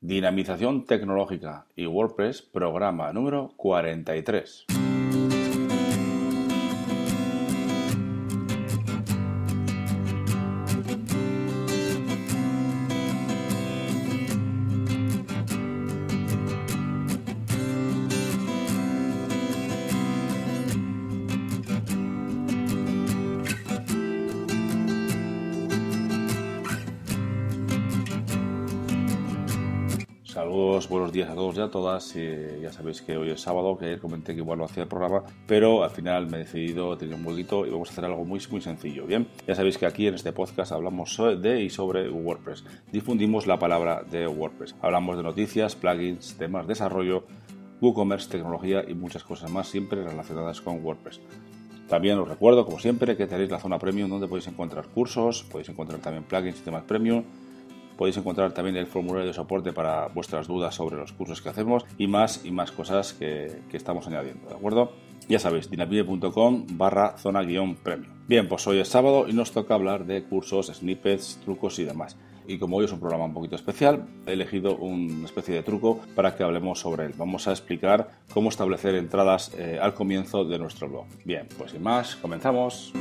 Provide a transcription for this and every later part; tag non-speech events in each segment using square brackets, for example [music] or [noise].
Dinamización tecnológica y WordPress, programa número 43. Saludos, buenos días a todos y a todas. ya sabéis que hoy es sábado, que ayer comenté que igual no hacía el programa, pero al final me he decidido tener un huequito y vamos a hacer algo muy, muy sencillo. Bien, ya sabéis que aquí en este podcast hablamos de y sobre WordPress. Difundimos la palabra de WordPress. Hablamos de noticias, plugins, temas, desarrollo, WooCommerce, tecnología y muchas cosas más, siempre relacionadas con WordPress. También os recuerdo, como siempre, que tenéis la zona premium donde podéis encontrar cursos, podéis encontrar también plugins y temas premium Podéis encontrar también el formulario de soporte para vuestras dudas sobre los cursos que hacemos y más y más cosas que, estamos añadiendo, ¿de acuerdo? Ya sabéis, dinapide.com barra zona guion premium. Bien, pues hoy es sábado y nos toca hablar de cursos, snippets, trucos y demás. Y como hoy es un programa un poquito especial, he elegido una especie de truco para que hablemos sobre él. Vamos a explicar cómo establecer entradas eh, al comienzo de nuestro blog. Bien, pues sin más, comenzamos.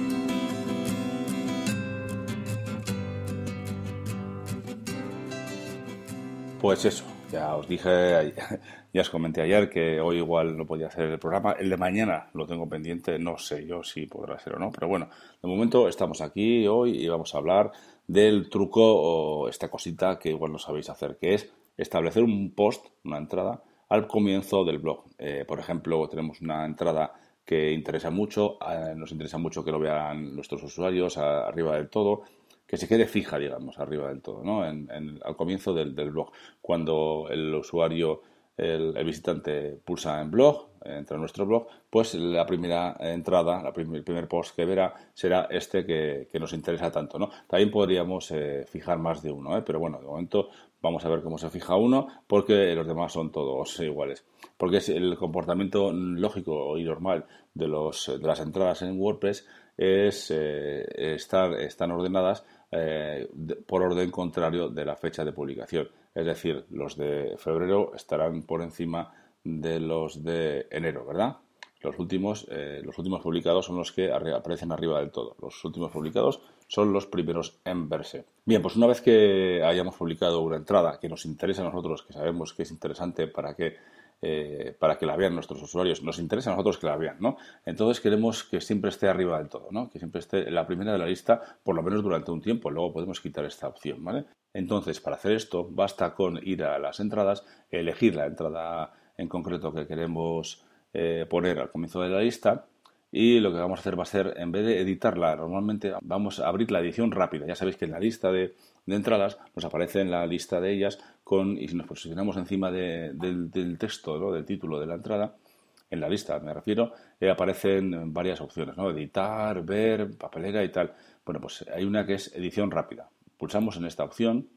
Pues eso, ya os dije, [laughs] ya os comenté ayer que hoy igual no podía hacer el programa. El de mañana lo tengo pendiente, no sé yo si podrá ser o no, pero bueno, de momento estamos aquí hoy y vamos a hablar del truco o esta cosita que igual no sabéis hacer, que es establecer un post, una entrada, al comienzo del blog. Eh, por ejemplo, tenemos una entrada que interesa mucho, eh, nos interesa mucho que lo vean nuestros usuarios arriba del todo que se quede fija, digamos, arriba del todo, ¿no? En, al comienzo del, blog. Cuando el usuario, el, visitante pulsa en blog, entra en nuestro blog, pues la primera entrada, la el primer post que verá será este que, nos interesa tanto, ¿no? También podríamos eh, fijar más de uno, ¿eh? pero bueno, de momento vamos a ver cómo se fija uno, porque los demás son todos iguales. Porque es el comportamiento lógico y normal de, los, de las entradas en WordPress es eh, estar, están ordenadas eh, por orden contrario de la fecha de publicación. Es decir, los de febrero estarán por encima de los de enero, ¿verdad? Los últimos, eh, los últimos publicados son los que aparecen arriba del todo. Los últimos publicados son los primeros en verse. Bien, pues una vez que hayamos publicado una entrada que nos interesa a nosotros, que sabemos que es interesante para que eh, para que la vean nuestros usuarios. Nos interesa a nosotros que la vean, ¿no? Entonces queremos que siempre esté arriba del todo, ¿no? Que siempre esté la primera de la lista, por lo menos durante un tiempo. Luego podemos quitar esta opción, ¿vale? Entonces, para hacer esto, basta con ir a las entradas, elegir la entrada en concreto que queremos eh, poner al comienzo de la lista y lo que vamos a hacer va a ser, en vez de editarla, normalmente vamos a abrir la edición rápida. Ya sabéis que en la lista de, entradas nos aparece en la lista de ellas con, y si nos posicionamos encima del, texto, ¿no? del título de la entrada, en la lista me refiero, eh, aparecen varias opciones, ¿no? Editar, ver, papelera y tal. Bueno, pues hay una que es edición rápida. Pulsamos en esta opción,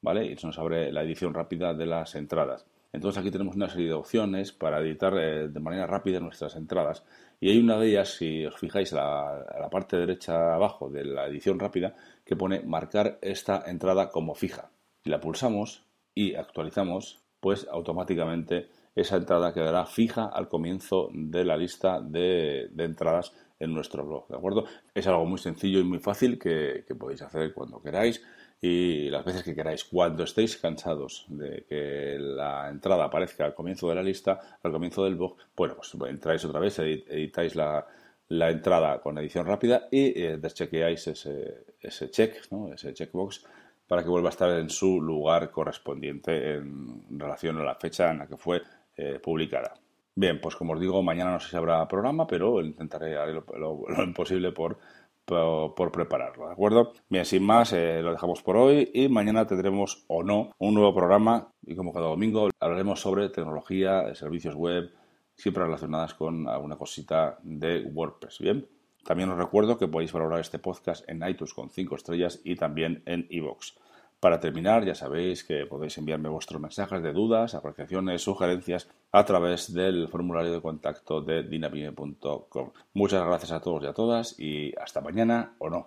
¿vale? Y se nos abre la edición rápida de las entradas. Entonces aquí tenemos una serie de opciones para editar eh, de manera rápida nuestras entradas y hay una de ellas, si os fijáis a la, parte derecha abajo de la edición rápida, que pone marcar esta entrada como fija. Si la pulsamos y actualizamos, pues automáticamente esa entrada quedará fija al comienzo de la lista de, entradas en nuestro blog, ¿de acuerdo? Es algo muy sencillo y muy fácil que podéis hacer cuando queráis y las veces que queráis. Cuando estéis cansados de que la entrada aparezca al comienzo de la lista, al comienzo del blog, bueno, pues entráis otra vez, editáis la, la entrada con edición rápida y eh, deschequeáis ese, ese check, ¿no? ese checkbox, para que vuelva a estar en su lugar correspondiente en relación a la fecha en la que fue eh, publicada. Bien, pues como os digo, mañana no sé si habrá programa, pero intentaré haré lo, lo imposible por por, prepararlo, ¿de acuerdo? Bien, sin más, eh, lo dejamos por hoy y mañana tendremos o no un nuevo programa y como cada domingo hablaremos sobre tecnología, servicios web, siempre relacionadas con alguna cosita de WordPress, ¿bien? También os recuerdo que podéis valorar este podcast en iTunes con 5 estrellas y también en iVoox. Para terminar, ya sabéis que podéis enviarme vuestros mensajes de dudas, apreciaciones, sugerencias a través del formulario de contacto de dinamine.com. Muchas gracias a todos y a todas y hasta mañana o no.